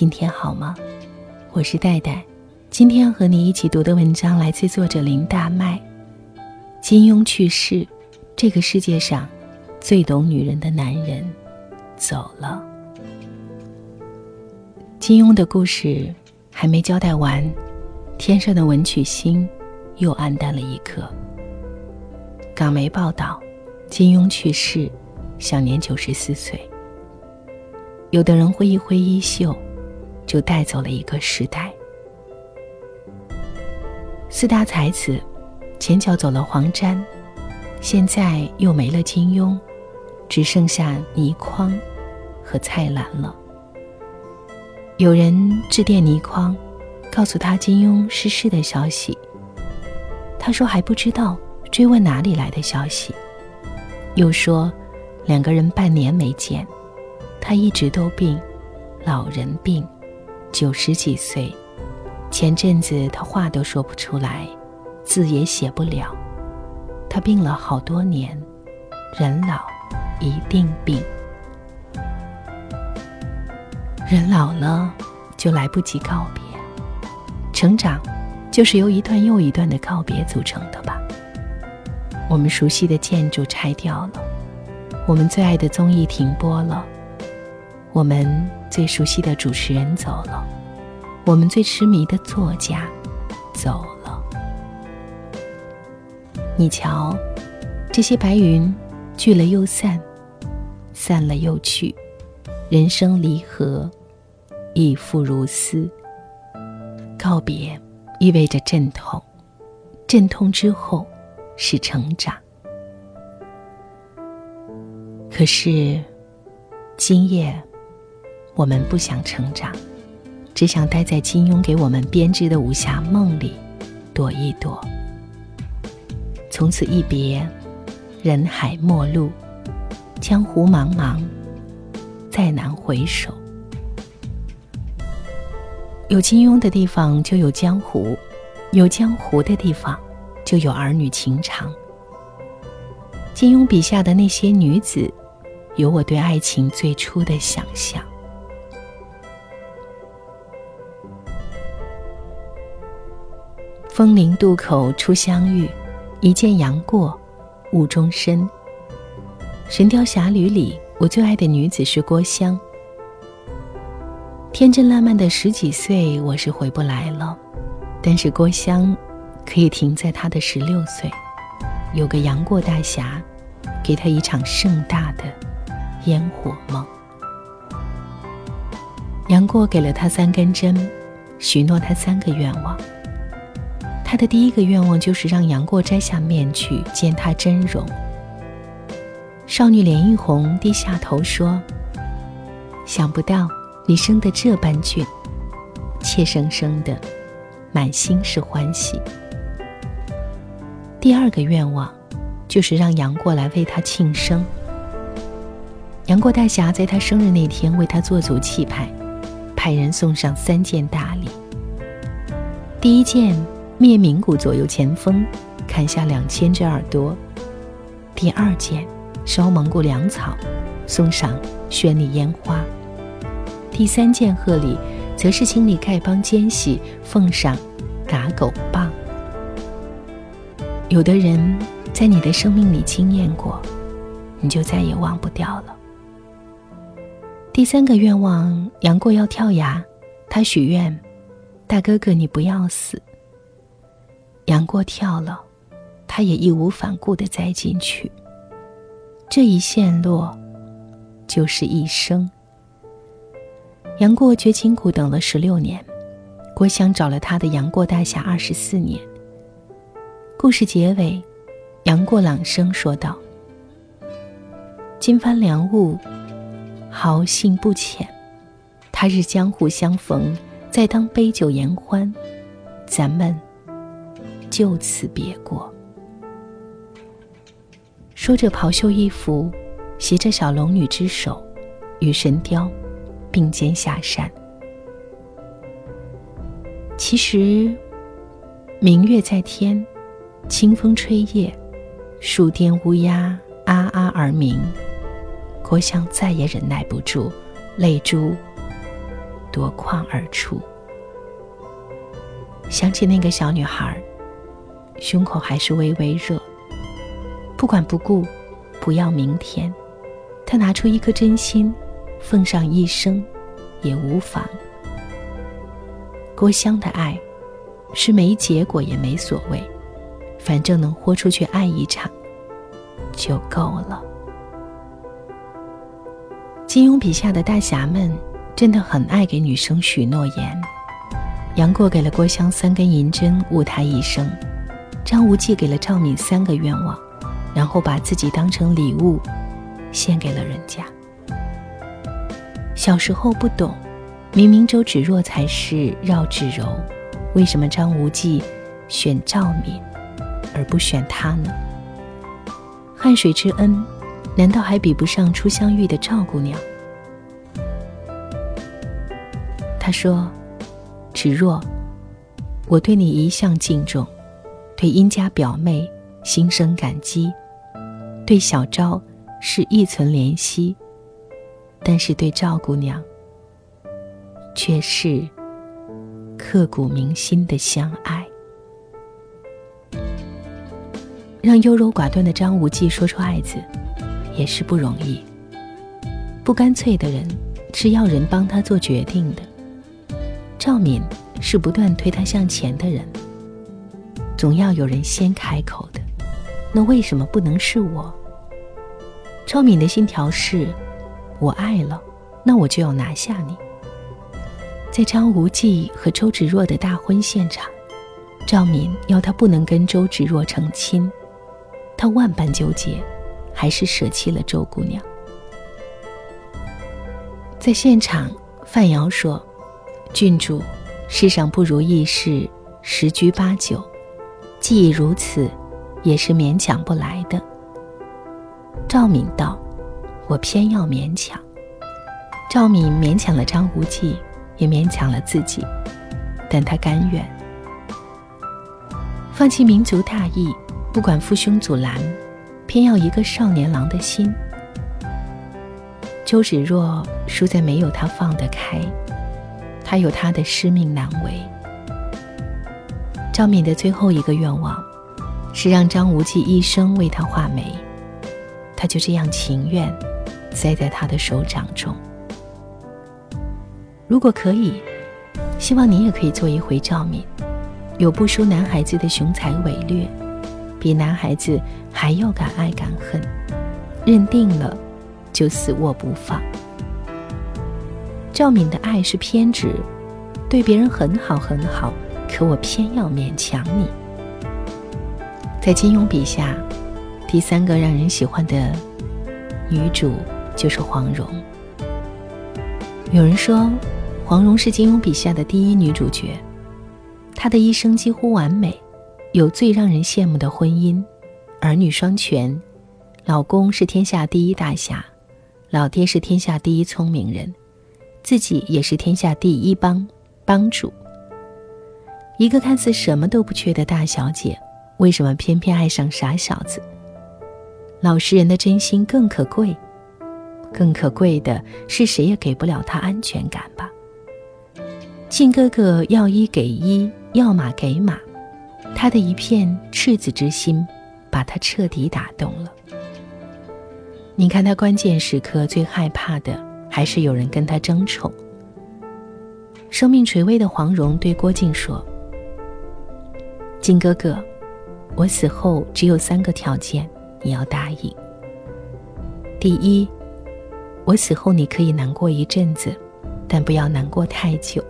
今天好吗？我是戴戴，今天要和你一起读的文章来自作者林大麦。金庸去世，这个世界上最懂女人的男人走了。金庸的故事还没交代完，天上的文曲星又黯淡了一颗。港媒报道，金庸去世，享年九十四岁。有的人挥一挥衣袖，就带走了一个时代。四大才子，前脚走了黄沾，现在又没了金庸，只剩下倪匡和蔡澜了。有人致电倪匡，告诉他金庸逝世的消息。他说还不知道，追问哪里来的消息。又说，两个人半年没见。他一直都病，老人病，九十几岁。前阵子他话都说不出来，字也写不了。他病了好多年，人老一定病。人老了就来不及告别，成长就是由一段又一段的告别组成的吧。我们熟悉的建筑拆掉了，我们最爱的综艺停播了。我们最熟悉的主持人走了，我们最痴迷的作家走了。你瞧，这些白云聚了又散，散了又聚，人生离合，亦复如斯。告别意味着阵痛，阵痛之后是成长。可是今夜。我们不想成长，只想待在金庸给我们编织的武侠梦里，躲一躲。从此一别，人海陌路，江湖茫茫，再难回首。有金庸的地方就有江湖，有江湖的地方就有儿女情长。金庸笔下的那些女子，有我对爱情最初的想象。枫林渡口初相遇，一见杨过，误终身。《神雕侠侣》里，我最爱的女子是郭襄。天真烂漫的十几岁，我是回不来了，但是郭襄可以停在她的十六岁，有个杨过大侠，给她一场盛大的烟火梦。杨过给了她三根针，许诺她三个愿望。他的第一个愿望就是让杨过摘下面具见他真容。少女脸一红，低下头说：“想不到你生得这般俊。”怯生生的，满心是欢喜。第二个愿望，就是让杨过来为他庆生。杨过大侠在他生日那天为他做足气派，派人送上三件大礼。第一件。灭名古左右前锋，砍下两千只耳朵。第二件，烧蒙古粮草，送上绚丽烟花。第三件贺礼，则是清理丐帮奸细，奉上打狗棒。有的人，在你的生命里惊艳过，你就再也忘不掉了。第三个愿望，杨过要跳崖，他许愿：大哥哥，你不要死。杨过跳了，他也义无反顾的栽进去。这一陷落，就是一生。杨过绝情谷等了十六年，郭襄找了他的杨过大侠二十四年。故事结尾，杨过朗声说道：“金帆良物，豪兴不浅。他日江湖相逢，再当杯酒言欢，咱们。”就此别过。说着，袍袖一拂，携着小龙女之手，与神雕并肩下山。其实，明月在天，清风吹叶，树巅乌鸦啊啊而鸣。郭襄再也忍耐不住，泪珠夺眶而出。想起那个小女孩，胸口还是微微热。不管不顾，不要明天，他拿出一颗真心，奉上一生，也无妨。郭襄的爱，是没结果也没所谓，反正能豁出去爱一场，就够了。金庸笔下的大侠们，真的很爱给女生许诺言。杨过给了郭襄三根银针，误她一生；张无忌给了赵敏三个愿望，然后把自己当成礼物献给了人家。小时候不懂，明明周芷若才是绕指柔，为什么张无忌选赵敏而不选她呢？汉水之恩，难道还比不上初相遇的赵姑娘？他说。芷若，我对你一向敬重，对殷家表妹心生感激，对小昭是一存怜惜，但是对赵姑娘却是刻骨铭心的相爱。让优柔寡断的张无忌说出爱字，也是不容易。不干脆的人，是要人帮他做决定的。赵敏是不断推他向前的人，总要有人先开口的，那为什么不能是我？赵敏的信条是：我爱了，那我就要拿下你。在张无忌和周芷若的大婚现场，赵敏要他不能跟周芷若成亲，他万般纠结，还是舍弃了周姑娘。在现场，范瑶说。郡主，世上不如意事十居八九，既如此，也是勉强不来的。赵敏道：“我偏要勉强。”赵敏勉强了张无忌，也勉强了自己，但他甘愿放弃民族大义，不管父兄阻拦，偏要一个少年郎的心。周芷若输在没有他放得开。他有他的师命难违。赵敏的最后一个愿望，是让张无忌一生为他画眉，他就这样情愿，栽在他的手掌中。如果可以，希望你也可以做一回赵敏，有不输男孩子的雄才伟略，比男孩子还要敢爱敢恨，认定了就死握不放。赵敏的爱是偏执，对别人很好很好，可我偏要勉强你。在金庸笔下，第三个让人喜欢的女主就是黄蓉。有人说，黄蓉是金庸笔下的第一女主角，她的一生几乎完美，有最让人羡慕的婚姻，儿女双全，老公是天下第一大侠，老爹是天下第一聪明人。自己也是天下第一帮帮主。一个看似什么都不缺的大小姐，为什么偏偏爱上傻小子？老实人的真心更可贵，更可贵的是谁也给不了他安全感吧？靖哥哥要一给一，要马给马，他的一片赤子之心，把他彻底打动了。你看他关键时刻最害怕的。还是有人跟他争宠。生命垂危的黄蓉对郭靖说：“靖哥哥，我死后只有三个条件，你要答应。第一，我死后你可以难过一阵子，但不要难过太久。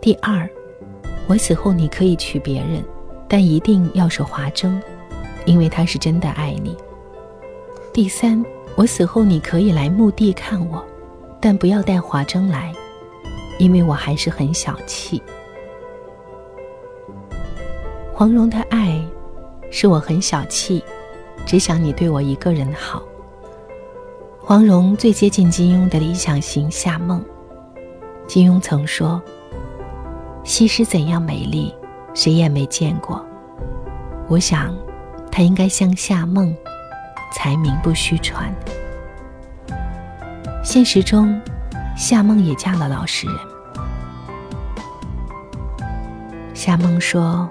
第二，我死后你可以娶别人，但一定要是华筝，因为他是真的爱你。第三。”我死后，你可以来墓地看我，但不要带华筝来，因为我还是很小气。黄蓉的爱，是我很小气，只想你对我一个人好。黄蓉最接近金庸的理想型夏梦。金庸曾说：“西施怎样美丽，谁也没见过。”我想，她应该像夏梦。才名不虚传。现实中，夏梦也嫁了老实人。夏梦说，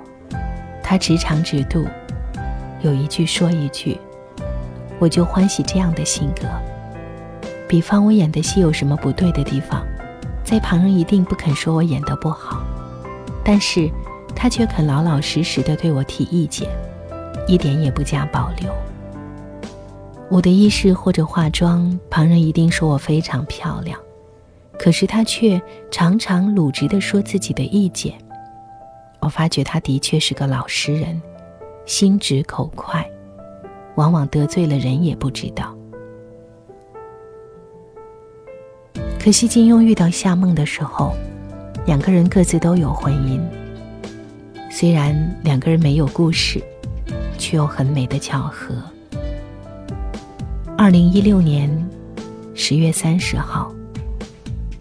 他直肠直肚，有一句说一句，我就欢喜这样的性格。比方我演的戏有什么不对的地方，在旁人一定不肯说我演的不好，但是他却肯老老实实的对我提意见，一点也不加保留。我的衣饰或者化妆，旁人一定说我非常漂亮，可是他却常常鲁直的说自己的意见。我发觉他的确是个老实人，心直口快，往往得罪了人也不知道。可惜金庸遇到夏梦的时候，两个人各自都有婚姻。虽然两个人没有故事，却有很美的巧合。二零一六年十月三十号，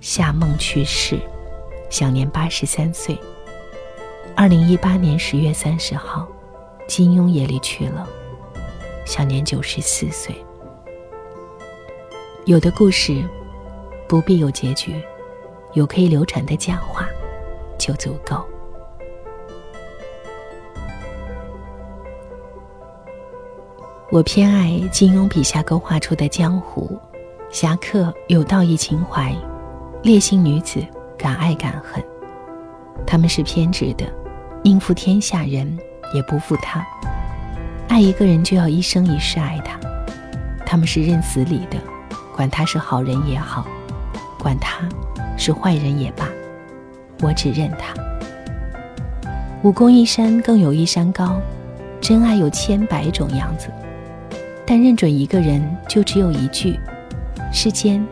夏梦去世，享年八十三岁。二零一八年十月三十号，金庸也离去了，享年九十四岁。有的故事。不必有结局，有可以流传的佳话就足够。我偏爱金庸笔下勾画出的江湖侠客有道义情怀，烈性女子敢爱敢恨。他们是偏执的，应付天下人也不负他。爱一个人就要一生一世爱他。他们是认死理的，管他是好人也好。管他是坏人也罢，我只认他。武功一山更有一山高，真爱有千百种样子，但认准一个人就只有一句：世间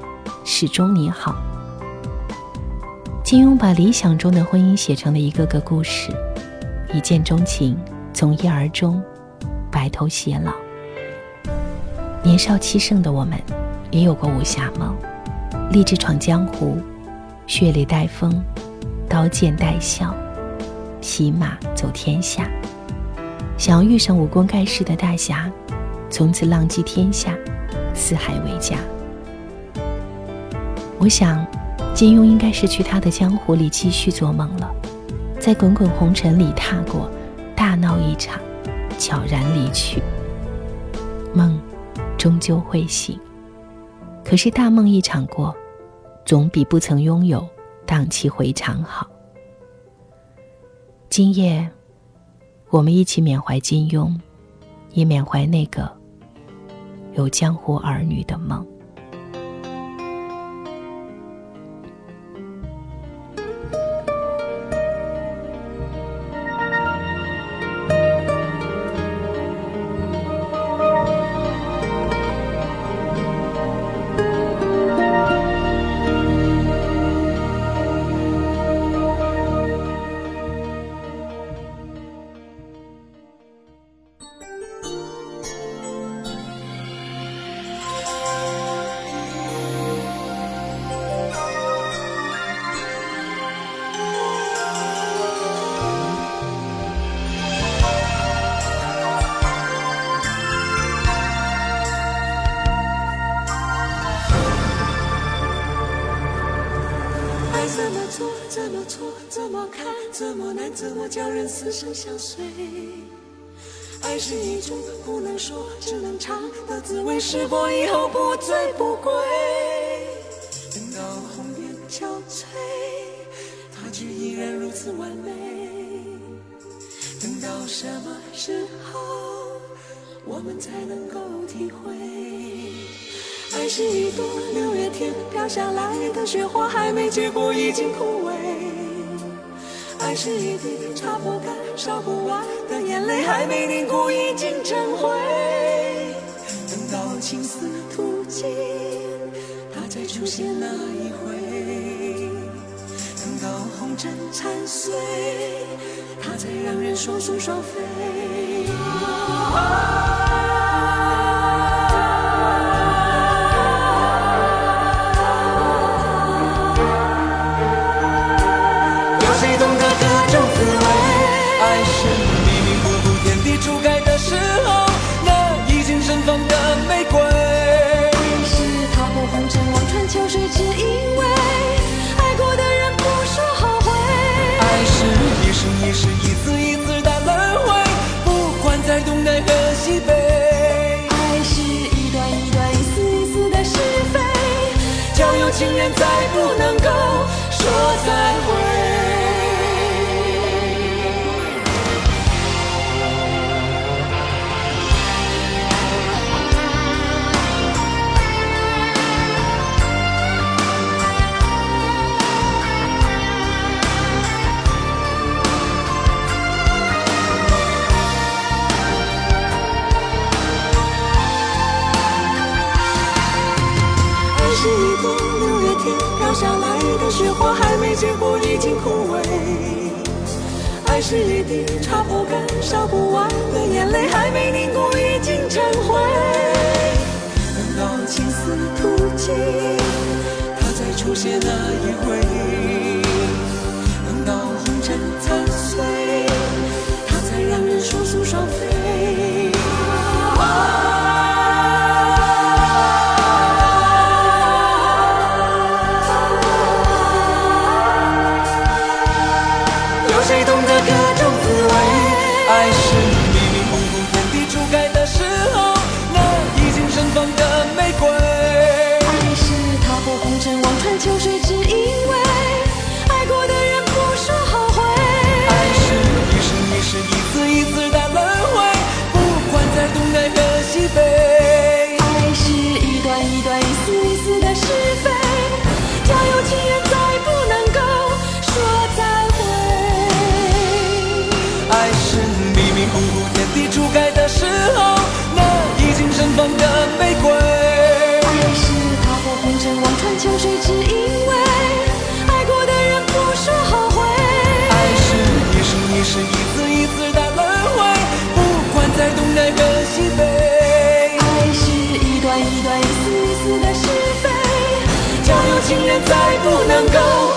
始终你好。金庸把理想中的婚姻写成了一个个故事，一见钟情，从一而终，白头偕老。年少气盛的我们，也有过武侠梦。立志闯江湖，血泪带风，刀剑带笑，骑马走天下。想要遇上武功盖世的大侠，从此浪迹天下，四海为家。我想，金庸应该是去他的江湖里继续做梦了，在滚滚红尘里踏过，大闹一场，悄然离去。梦，终究会醒。可是大梦一场过。总比不曾拥有荡气回肠好。今夜，我们一起缅怀金庸，也缅怀那个有江湖儿女的梦。生相随？爱是一种不能说只能尝的滋味，试过以后不醉不归。等到红颜憔悴，他却依然如此完美。等到什么时候，我们才能够体会？爱是一朵六月天飘下来的雪花，还没结果已经枯萎。爱是一滴擦不干、烧不完的眼泪，还没凝固已经成灰。等到青丝吐尽，它才出现那一回；等到红尘残碎，它才让人双宿双飞。情人再不能够说再会。是一滴擦不干、烧不完的眼泪，还没凝固，已经成灰。等到情丝吐尽，它才出现那一回；等到红尘残碎，它才让人双宿双飞。情人再不能够。